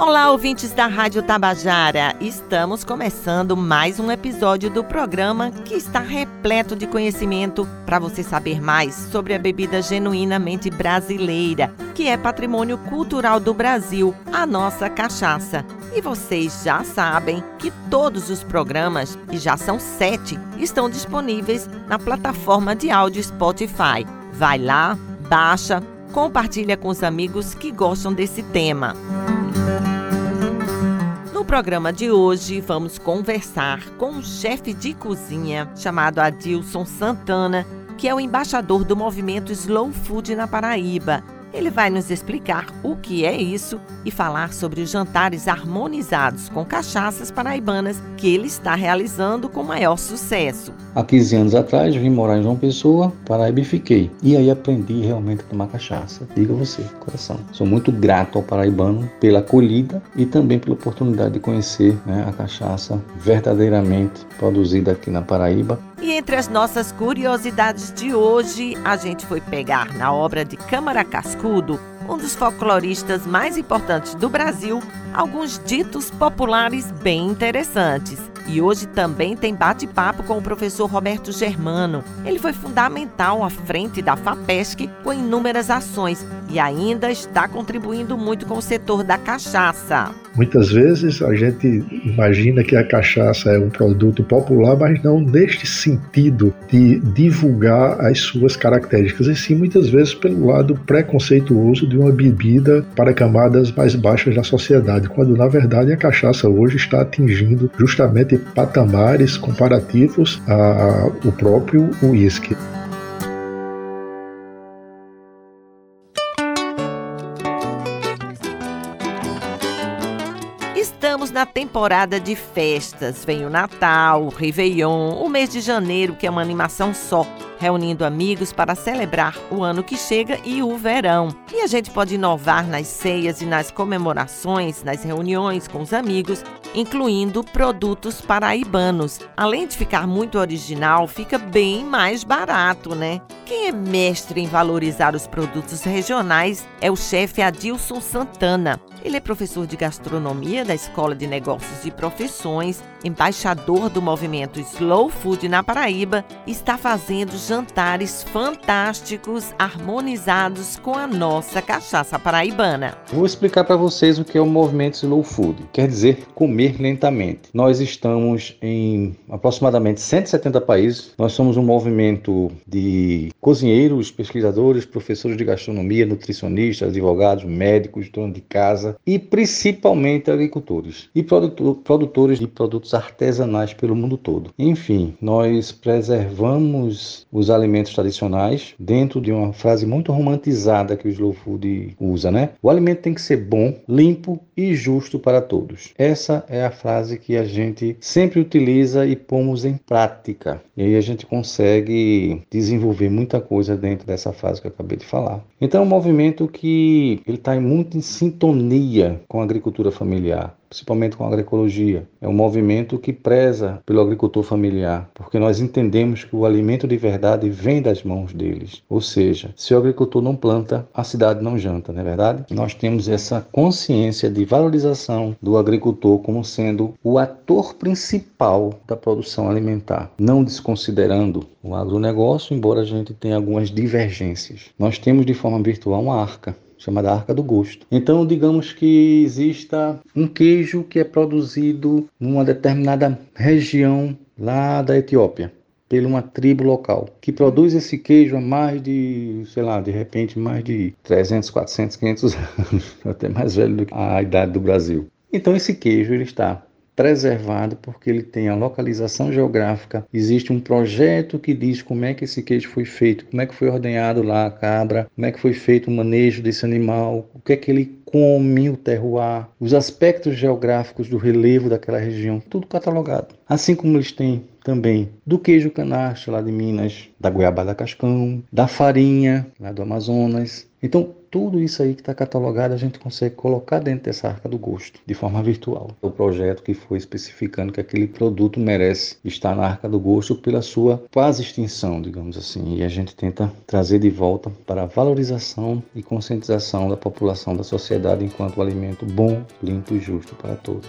Olá, ouvintes da Rádio Tabajara! Estamos começando mais um episódio do programa que está repleto de conhecimento para você saber mais sobre a bebida genuinamente brasileira, que é patrimônio cultural do Brasil, a nossa cachaça. E vocês já sabem que todos os programas, e já são sete, estão disponíveis na plataforma de áudio Spotify. Vai lá, baixa, compartilha com os amigos que gostam desse tema. No programa de hoje, vamos conversar com um chefe de cozinha chamado Adilson Santana, que é o embaixador do movimento Slow Food na Paraíba ele vai nos explicar o que é isso e falar sobre os jantares harmonizados com cachaças paraibanas que ele está realizando com maior sucesso. Há 15 anos atrás vim morar em João Pessoa, Paraíba e fiquei. E aí aprendi realmente a tomar cachaça. Diga você, coração. Sou muito grato ao paraibano pela acolhida e também pela oportunidade de conhecer né, a cachaça verdadeiramente produzida aqui na Paraíba e entre as nossas curiosidades de hoje, a gente foi pegar na obra de Câmara Cascudo, um dos folcloristas mais importantes do Brasil, alguns ditos populares bem interessantes. E hoje também tem bate-papo com o professor Roberto Germano. Ele foi fundamental à frente da FAPESC com inúmeras ações e ainda está contribuindo muito com o setor da cachaça. Muitas vezes a gente imagina que a cachaça é um produto popular, mas não neste sentido de divulgar as suas características, e sim muitas vezes pelo lado preconceituoso de uma bebida para camadas mais baixas da sociedade, quando na verdade a cachaça hoje está atingindo justamente patamares comparativos ao próprio uísque. Na temporada de festas. Vem o Natal, o Réveillon, o mês de janeiro, que é uma animação só reunindo amigos para celebrar o ano que chega e o verão. E a gente pode inovar nas ceias e nas comemorações, nas reuniões com os amigos, incluindo produtos paraibanos. Além de ficar muito original, fica bem mais barato, né? Quem é mestre em valorizar os produtos regionais é o chefe Adilson Santana. Ele é professor de gastronomia da Escola de Negócios e Profissões, embaixador do movimento Slow Food na Paraíba, está fazendo jantares fantásticos harmonizados com a nossa cachaça paraibana. Vou explicar para vocês o que é o movimento Slow Food. Quer dizer comer lentamente. Nós estamos em aproximadamente 170 países. Nós somos um movimento de cozinheiros, pesquisadores, professores de gastronomia, nutricionistas, advogados, médicos, donos de casa e principalmente agricultores e produtores de produtos artesanais pelo mundo todo. Enfim, nós preservamos os alimentos tradicionais dentro de uma frase muito romantizada que o Slow Food usa, né? O alimento tem que ser bom, limpo e justo para todos. Essa é a frase que a gente sempre utiliza e pomos em prática. E aí a gente consegue desenvolver muita coisa dentro dessa frase que eu acabei de falar. Então é um movimento que ele está muito em sintonia com a agricultura familiar principalmente com a agroecologia. É um movimento que preza pelo agricultor familiar, porque nós entendemos que o alimento de verdade vem das mãos deles. Ou seja, se o agricultor não planta, a cidade não janta, não é verdade? Nós temos essa consciência de valorização do agricultor como sendo o ator principal da produção alimentar, não desconsiderando o agronegócio, embora a gente tenha algumas divergências. Nós temos de forma virtual uma arca chamada Arca do Gosto. Então, digamos que exista um queijo que é produzido numa determinada região lá da Etiópia por uma tribo local, que produz esse queijo há mais de, sei lá, de repente mais de 300, 400, 500 anos, até mais velho do que a idade do Brasil. Então esse queijo ele está preservado porque ele tem a localização geográfica. Existe um projeto que diz como é que esse queijo foi feito, como é que foi ordenhado lá a cabra, como é que foi feito o manejo desse animal, o que é que ele come, o terroir, os aspectos geográficos do relevo daquela região, tudo catalogado. Assim como eles têm também do queijo canache lá de Minas, da goiabada cascão, da farinha lá do Amazonas. Então, tudo isso aí que está catalogado a gente consegue colocar dentro dessa arca do gosto, de forma virtual. É o projeto que foi especificando que aquele produto merece estar na arca do gosto pela sua quase extinção, digamos assim. E a gente tenta trazer de volta para a valorização e conscientização da população, da sociedade, enquanto um alimento bom, limpo e justo para todos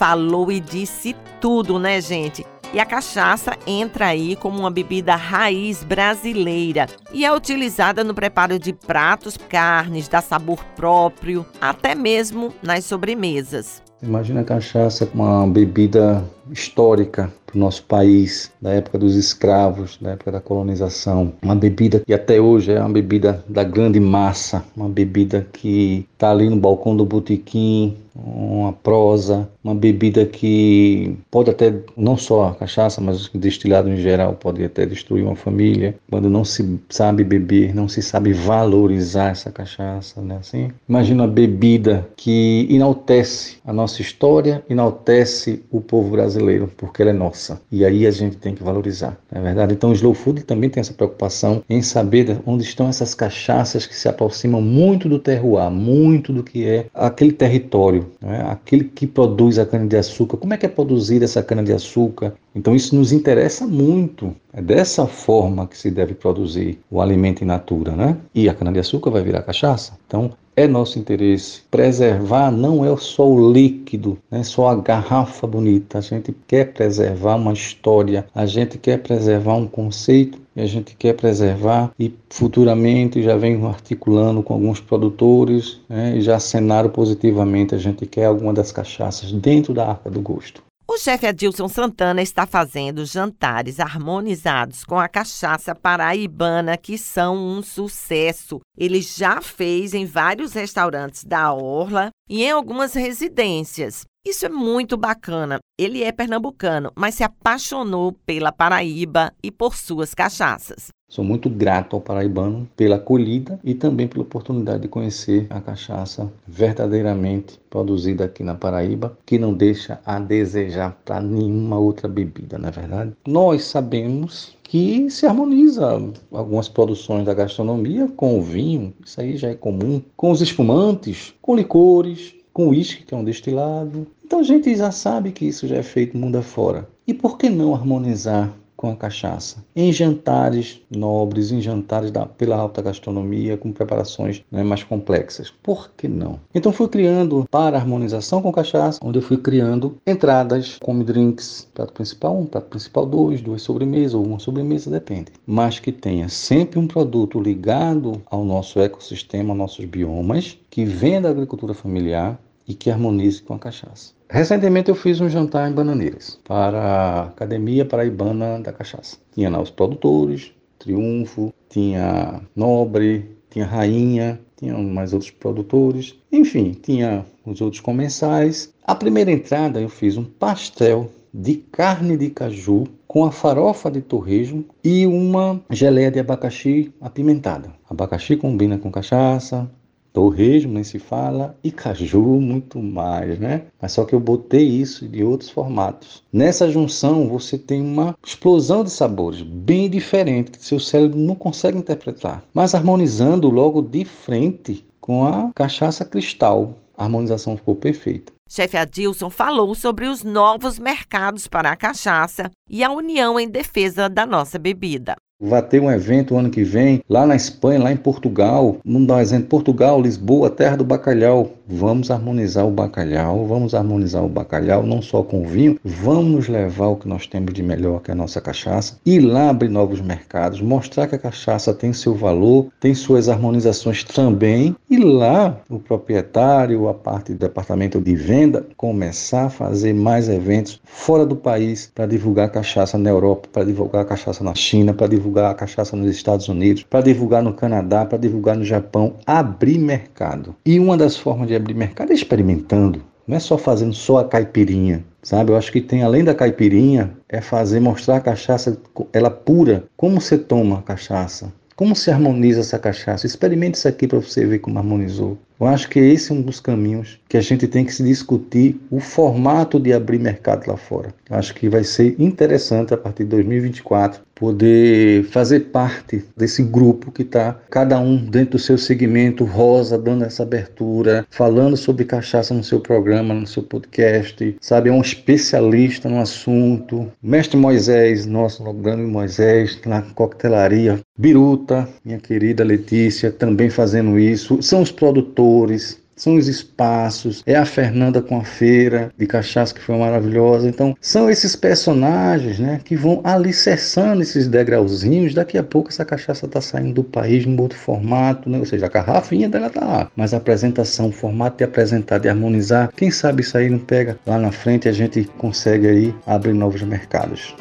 falou e disse tudo, né, gente? E a cachaça entra aí como uma bebida raiz brasileira e é utilizada no preparo de pratos, carnes, dá sabor próprio, até mesmo nas sobremesas. Imagina a cachaça uma bebida histórica para o nosso país, da época dos escravos, da época da colonização. Uma bebida que até hoje é uma bebida da grande massa, uma bebida que está ali no balcão do botequim, uma prosa, uma bebida que pode até, não só a cachaça, mas o destilado em geral, pode até destruir uma família, quando não se sabe beber, não se sabe valorizar essa cachaça, né? Assim, imagina uma bebida que enaltece a nossa história, enaltece o povo brasileiro, porque ela é nossa. E aí a gente tem que valorizar, não é verdade? Então o Slow Food também tem essa preocupação em saber onde estão essas cachaças que se aproximam muito do terroir, muito do que é aquele território né? aquele que produz a cana-de-açúcar, como é que é produzida essa cana-de-açúcar? Então isso nos interessa muito. É dessa forma que se deve produzir o alimento in natura, né? E a cana-de-açúcar vai virar cachaça. Então é nosso interesse preservar não é só o líquido, não é só a garrafa bonita. A gente quer preservar uma história, a gente quer preservar um conceito e a gente quer preservar e futuramente já vem articulando com alguns produtores né, e já acenaram positivamente a gente quer alguma das cachaças dentro da arca do gosto. O chefe Adilson Santana está fazendo jantares harmonizados com a cachaça paraibana, que são um sucesso. Ele já fez em vários restaurantes da Orla e em algumas residências. Isso é muito bacana. Ele é pernambucano, mas se apaixonou pela Paraíba e por suas cachaças. Sou muito grato ao paraibano pela acolhida e também pela oportunidade de conhecer a cachaça verdadeiramente produzida aqui na Paraíba, que não deixa a desejar para nenhuma outra bebida, não é verdade? Nós sabemos que se harmoniza algumas produções da gastronomia com o vinho, isso aí já é comum, com os espumantes, com licores, com uísque, que é um destilado. Então a gente já sabe que isso já é feito mundo afora. E por que não harmonizar com a cachaça. Em jantares nobres, em jantares da, pela alta gastronomia, com preparações né, mais complexas. Por que não? Então fui criando para harmonização com cachaça, onde eu fui criando entradas, come drinks, prato principal um, prato principal dois, duas sobremesas ou uma sobremesa, depende. Mas que tenha sempre um produto ligado ao nosso ecossistema, aos nossos biomas, que venha da agricultura familiar e que harmonize com a cachaça. Recentemente eu fiz um jantar em Bananeiras para a Academia Paraibana da Cachaça. Tinha lá os produtores, Triunfo, tinha Nobre, tinha Rainha, tinha mais outros produtores, enfim, tinha os outros comensais. A primeira entrada eu fiz um pastel de carne de caju com a farofa de torresmo e uma geleia de abacaxi apimentada. Abacaxi combina com cachaça, torresmo nem se fala e caju muito mais, né? Mas só que eu botei isso de outros formatos. Nessa junção você tem uma explosão de sabores bem diferente que seu cérebro não consegue interpretar, mas harmonizando logo de frente com a cachaça cristal. A harmonização ficou perfeita. Chefe Adilson falou sobre os novos mercados para a cachaça e a união em defesa da nossa bebida. Vai ter um evento ano que vem lá na Espanha, lá em Portugal. Vamos dar um exemplo: Portugal, Lisboa, terra do bacalhau. Vamos harmonizar o bacalhau, vamos harmonizar o bacalhau não só com o vinho, vamos levar o que nós temos de melhor, que é a nossa cachaça, e lá abrir novos mercados, mostrar que a cachaça tem seu valor, tem suas harmonizações também, e lá o proprietário, a parte do departamento de venda, começar a fazer mais eventos fora do país para divulgar a cachaça na Europa, para divulgar a cachaça na China, para divulgar a cachaça nos Estados Unidos, para divulgar no Canadá, para divulgar no Japão, abrir mercado. E uma das formas de abrir mercado é experimentando. Não é só fazendo só a caipirinha, sabe? Eu acho que tem além da caipirinha é fazer mostrar a cachaça ela pura, como você toma a cachaça, como se harmoniza essa cachaça. Experimente isso aqui para você ver como harmonizou. Eu acho que esse é um dos caminhos que a gente tem que se discutir o formato de abrir mercado lá fora. Eu acho que vai ser interessante a partir de 2024 poder fazer parte desse grupo que está, cada um dentro do seu segmento, Rosa dando essa abertura, falando sobre cachaça no seu programa, no seu podcast, sabe? É um especialista no assunto. Mestre Moisés, nosso grande Moisés, na coquetelaria. Biruta, minha querida Letícia, também fazendo isso. São os produtores, são os espaços, é a Fernanda com a feira de cachaça que foi maravilhosa. Então, são esses personagens, né, que vão alicerçando esses degrauzinhos. Daqui a pouco essa cachaça está saindo do país em outro formato, né? Ou seja, a garrafinha dela tá lá, mas a apresentação, o formato de apresentar, de harmonizar, quem sabe isso aí não pega lá na frente e a gente consegue aí abrir novos mercados.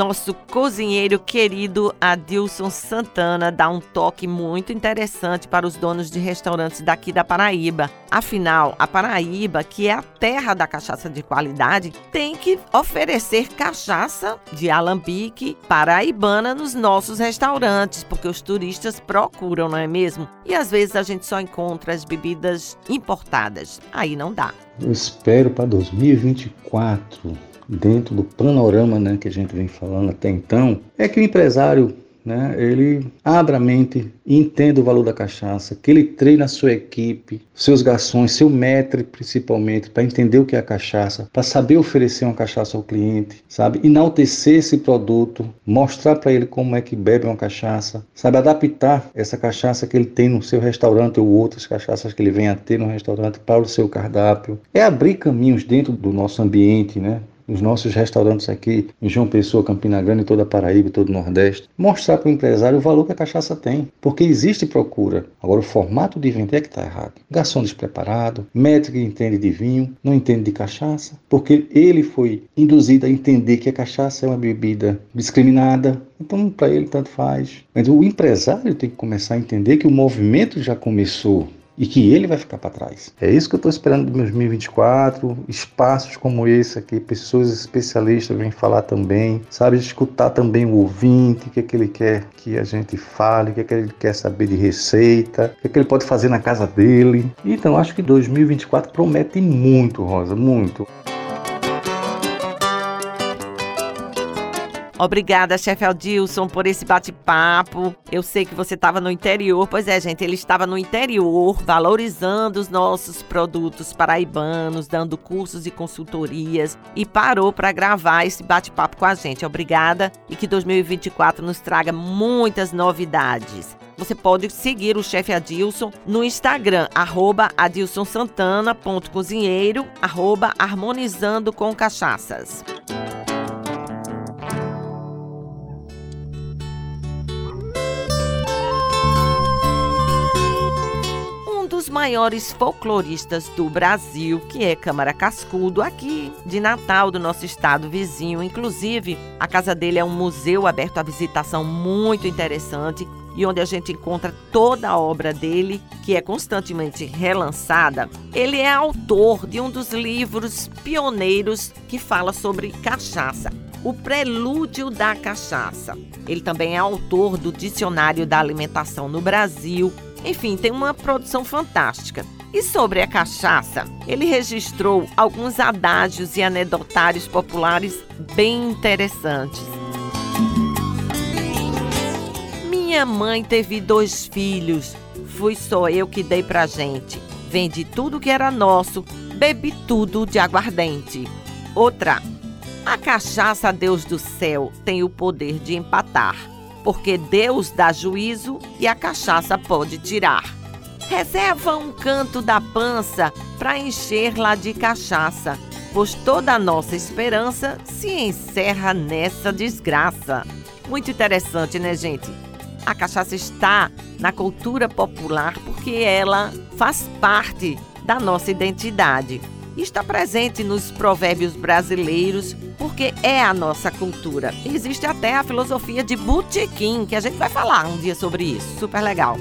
Nosso cozinheiro querido Adilson Santana dá um toque muito interessante para os donos de restaurantes daqui da Paraíba. Afinal, a Paraíba, que é a terra da cachaça de qualidade, tem que oferecer cachaça de alambique paraibana nos nossos restaurantes, porque os turistas procuram, não é mesmo? E às vezes a gente só encontra as bebidas importadas. Aí não dá. Eu espero para 2024 dentro do panorama né, que a gente vem falando até então, é que o empresário né, ele abra a mente entenda o valor da cachaça, que ele treine a sua equipe, seus garçons, seu maître principalmente, para entender o que é a cachaça, para saber oferecer uma cachaça ao cliente, sabe? Enaltecer esse produto, mostrar para ele como é que bebe uma cachaça, sabe? Adaptar essa cachaça que ele tem no seu restaurante ou outras cachaças que ele venha a ter no restaurante para o seu cardápio. É abrir caminhos dentro do nosso ambiente, né? Nos nossos restaurantes aqui em João Pessoa, Campina Grande, toda a Paraíba, todo o Nordeste, mostrar para o empresário o valor que a cachaça tem, porque existe procura. Agora, o formato de vender é que está errado. Garçom despreparado, médico que entende de vinho, não entende de cachaça, porque ele foi induzido a entender que a cachaça é uma bebida discriminada, então, para ele, tanto faz. Mas o empresário tem que começar a entender que o movimento já começou e que ele vai ficar para trás. É isso que eu estou esperando de 2024, espaços como esse aqui, pessoas especialistas vêm falar também, sabe, escutar também o ouvinte, o que é que ele quer que a gente fale, o que é que ele quer saber de receita, o que é que ele pode fazer na casa dele. Então, acho que 2024 promete muito, Rosa, muito. Obrigada, chefe Aldilson, por esse bate-papo. Eu sei que você estava no interior. Pois é, gente, ele estava no interior, valorizando os nossos produtos paraibanos, dando cursos e consultorias e parou para gravar esse bate-papo com a gente. Obrigada e que 2024 nos traga muitas novidades. Você pode seguir o chefe Adilson no Instagram, arroba adilsonsantana.cozinheiro, arroba harmonizando com cachaças. Maiores folcloristas do Brasil, que é Câmara Cascudo, aqui de Natal, do nosso estado vizinho. Inclusive, a casa dele é um museu aberto à visitação muito interessante e onde a gente encontra toda a obra dele, que é constantemente relançada. Ele é autor de um dos livros pioneiros que fala sobre cachaça. O Prelúdio da Cachaça. Ele também é autor do Dicionário da Alimentação no Brasil, enfim, tem uma produção fantástica. E sobre a cachaça, ele registrou alguns adágios e anedotários populares bem interessantes. Minha mãe teve dois filhos, fui só eu que dei pra gente. Vendi tudo que era nosso, bebi tudo de aguardente. Outra, a cachaça, Deus do céu, tem o poder de empatar porque Deus dá juízo e a cachaça pode tirar. Reserva um canto da pança para encher-la de cachaça, pois toda a nossa esperança se encerra nessa desgraça. Muito interessante, né, gente? A cachaça está na cultura popular porque ela faz parte da nossa identidade está presente nos provérbios brasileiros porque é a nossa cultura. Existe até a filosofia de botequim, que a gente vai falar um dia sobre isso. Super legal.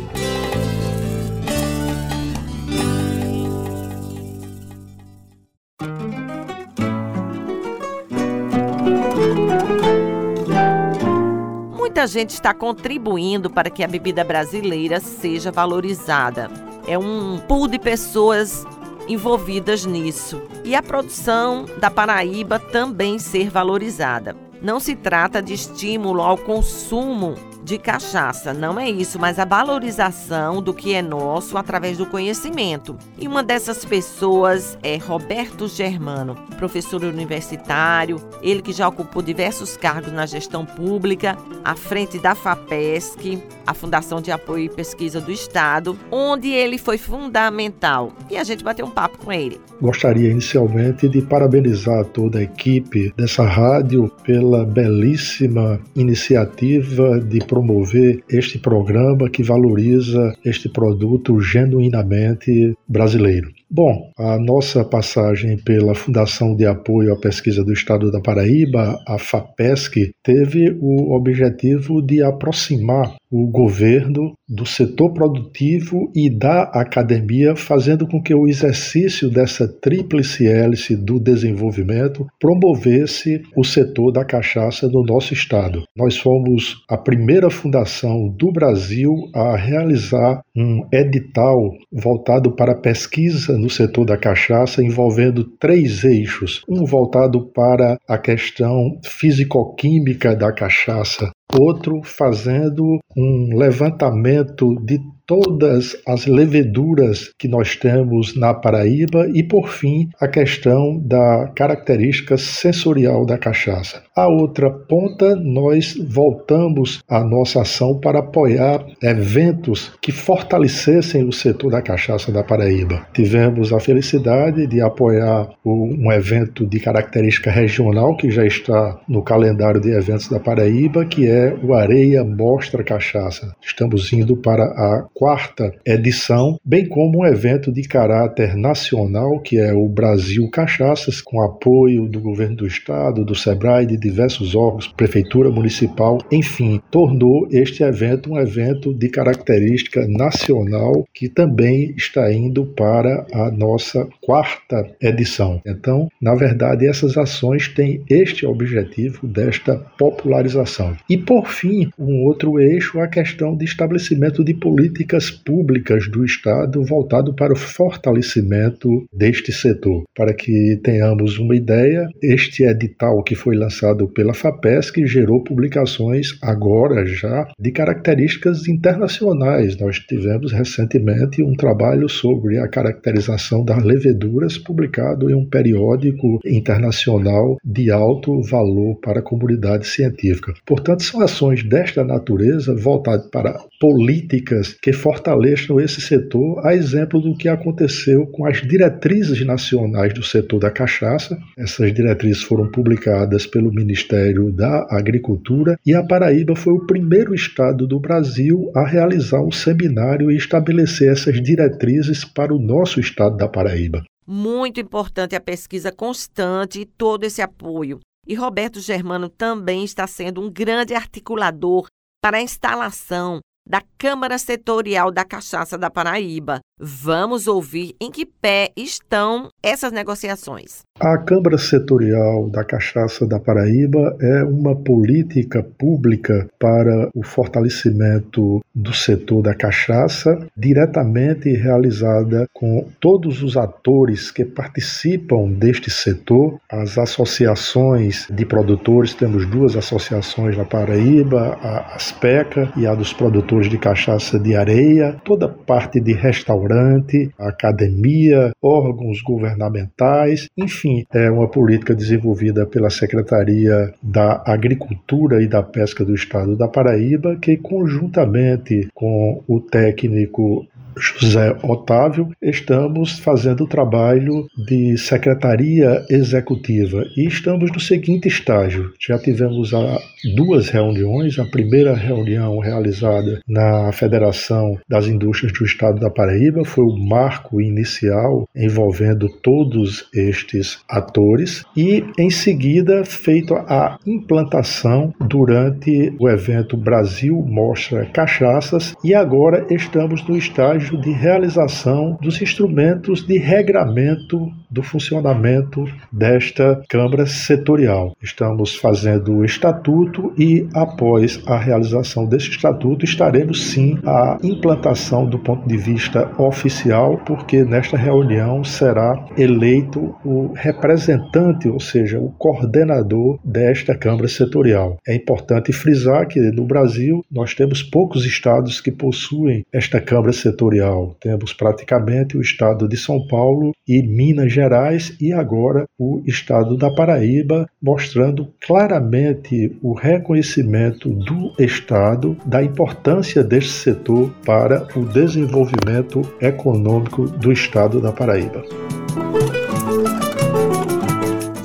Muita gente está contribuindo para que a bebida brasileira seja valorizada. É um pool de pessoas envolvidas nisso e a produção da Paraíba também ser valorizada. Não se trata de estímulo ao consumo de cachaça. Não é isso, mas a valorização do que é nosso através do conhecimento. E uma dessas pessoas é Roberto Germano, professor universitário, ele que já ocupou diversos cargos na gestão pública, à frente da FAPESC, a Fundação de Apoio e Pesquisa do Estado, onde ele foi fundamental. E a gente bateu um papo com ele. Gostaria inicialmente de parabenizar toda a equipe dessa rádio pela belíssima iniciativa de promover este programa que valoriza este produto genuinamente brasileiro. Bom, a nossa passagem pela Fundação de Apoio à Pesquisa do Estado da Paraíba, a FAPESC, teve o objetivo de aproximar o governo do setor produtivo e da academia, fazendo com que o exercício dessa tríplice hélice do desenvolvimento promovesse o setor da cachaça no nosso estado. Nós fomos a primeira fundação do Brasil a realizar um edital voltado para pesquisa no setor da cachaça, envolvendo três eixos: um voltado para a questão físico-química da cachaça, outro fazendo um levantamento de todas as leveduras que nós temos na Paraíba e, por fim, a questão da característica sensorial da cachaça. A outra ponta, nós voltamos a nossa ação para apoiar eventos que fortalecessem o setor da cachaça da Paraíba. Tivemos a felicidade de apoiar um evento de característica regional que já está no calendário de eventos da Paraíba, que é o Areia Mostra Cachaça. Estamos indo para a quarta edição, bem como um evento de caráter nacional, que é o Brasil Cachaças, com apoio do governo do estado, do SEBRAE, de diversos órgãos, prefeitura municipal, enfim, tornou este evento um evento de característica nacional que também está indo para a nossa quarta edição. Então, na verdade, essas ações têm este objetivo desta popularização. E por fim, um outro eixo, a questão de estabelecimento de políticas políticas públicas do Estado voltado para o fortalecimento deste setor. Para que tenhamos uma ideia, este edital que foi lançado pela FAPESC gerou publicações agora já de características internacionais. Nós tivemos recentemente um trabalho sobre a caracterização das leveduras publicado em um periódico internacional de alto valor para a comunidade científica. Portanto, são ações desta natureza voltadas para políticas que fortaleçam esse setor, a exemplo do que aconteceu com as diretrizes nacionais do setor da cachaça. Essas diretrizes foram publicadas pelo Ministério da Agricultura e a Paraíba foi o primeiro estado do Brasil a realizar um seminário e estabelecer essas diretrizes para o nosso estado da Paraíba. Muito importante a pesquisa constante e todo esse apoio. E Roberto Germano também está sendo um grande articulador para a instalação da Câmara Setorial da Cachaça da Paraíba. Vamos ouvir em que pé estão essas negociações. A Câmara Setorial da Cachaça da Paraíba é uma política pública para o fortalecimento do setor da cachaça, diretamente realizada com todos os atores que participam deste setor, as associações de produtores, temos duas associações na Paraíba, a Aspeca e a dos produtores de cachaça de areia, toda parte de restaurante, academia, órgãos governamentais, enfim é uma política desenvolvida pela Secretaria da Agricultura e da Pesca do Estado da Paraíba, que conjuntamente com o técnico José Otávio, estamos fazendo o trabalho de secretaria executiva e estamos no seguinte estágio. Já tivemos duas reuniões, a primeira reunião realizada na Federação das Indústrias do Estado da Paraíba foi o marco inicial envolvendo todos estes atores e em seguida feito a implantação durante o evento Brasil Mostra Cachaças e agora estamos no estágio estágio de realização dos instrumentos de regramento do funcionamento desta Câmara Setorial. Estamos fazendo o estatuto e, após a realização desse estatuto, estaremos sim a implantação do ponto de vista oficial, porque nesta reunião será eleito o representante, ou seja, o coordenador desta Câmara Setorial. É importante frisar que no Brasil nós temos poucos estados que possuem esta Câmara Setorial. Temos praticamente o estado de São Paulo e Minas Gerais e agora o estado da Paraíba, mostrando claramente o reconhecimento do estado da importância deste setor para o desenvolvimento econômico do estado da Paraíba.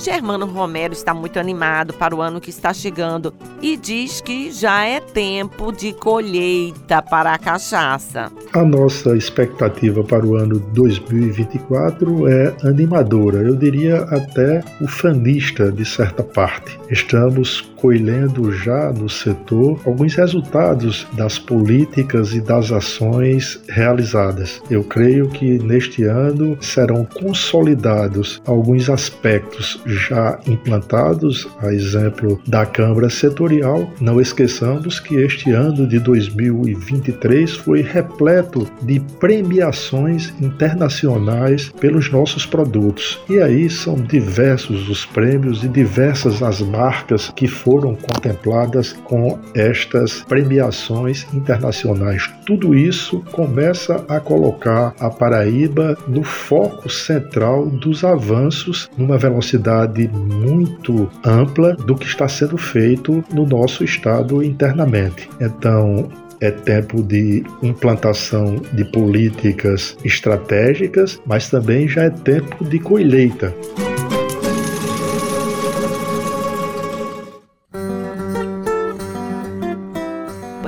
Germano Romero está muito animado para o ano que está chegando e diz que já é tempo de colheita para a cachaça. A nossa expectativa para o ano 2024 é animadora, eu diria até ufanista de certa parte. Estamos colhendo já no setor alguns resultados das políticas e das ações realizadas. Eu creio que neste ano serão consolidados alguns aspectos já implantados, a exemplo da Câmara Setorial. Não esqueçamos que este ano de 2023 foi repleto de premiações internacionais pelos nossos produtos. E aí são diversos os prêmios e diversas as marcas que foram foram contempladas com estas premiações internacionais. Tudo isso começa a colocar a Paraíba no foco central dos avanços numa velocidade muito ampla do que está sendo feito no nosso estado internamente. Então, é tempo de implantação de políticas estratégicas, mas também já é tempo de colheita.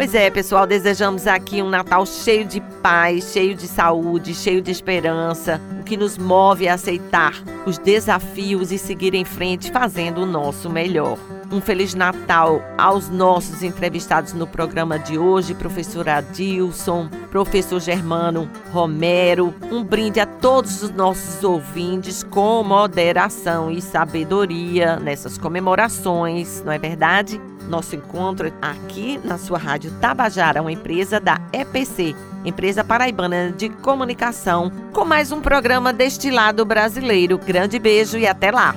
Pois é, pessoal, desejamos aqui um Natal cheio de paz, cheio de saúde, cheio de esperança, o que nos move a aceitar os desafios e seguir em frente fazendo o nosso melhor. Um Feliz Natal aos nossos entrevistados no programa de hoje, professor Adilson, professor Germano Romero. Um brinde a todos os nossos ouvintes com moderação e sabedoria nessas comemorações, não é verdade? Nosso encontro aqui na sua rádio Tabajara, uma empresa da EPC, Empresa Paraibana de Comunicação, com mais um programa destilado brasileiro. Grande beijo e até lá!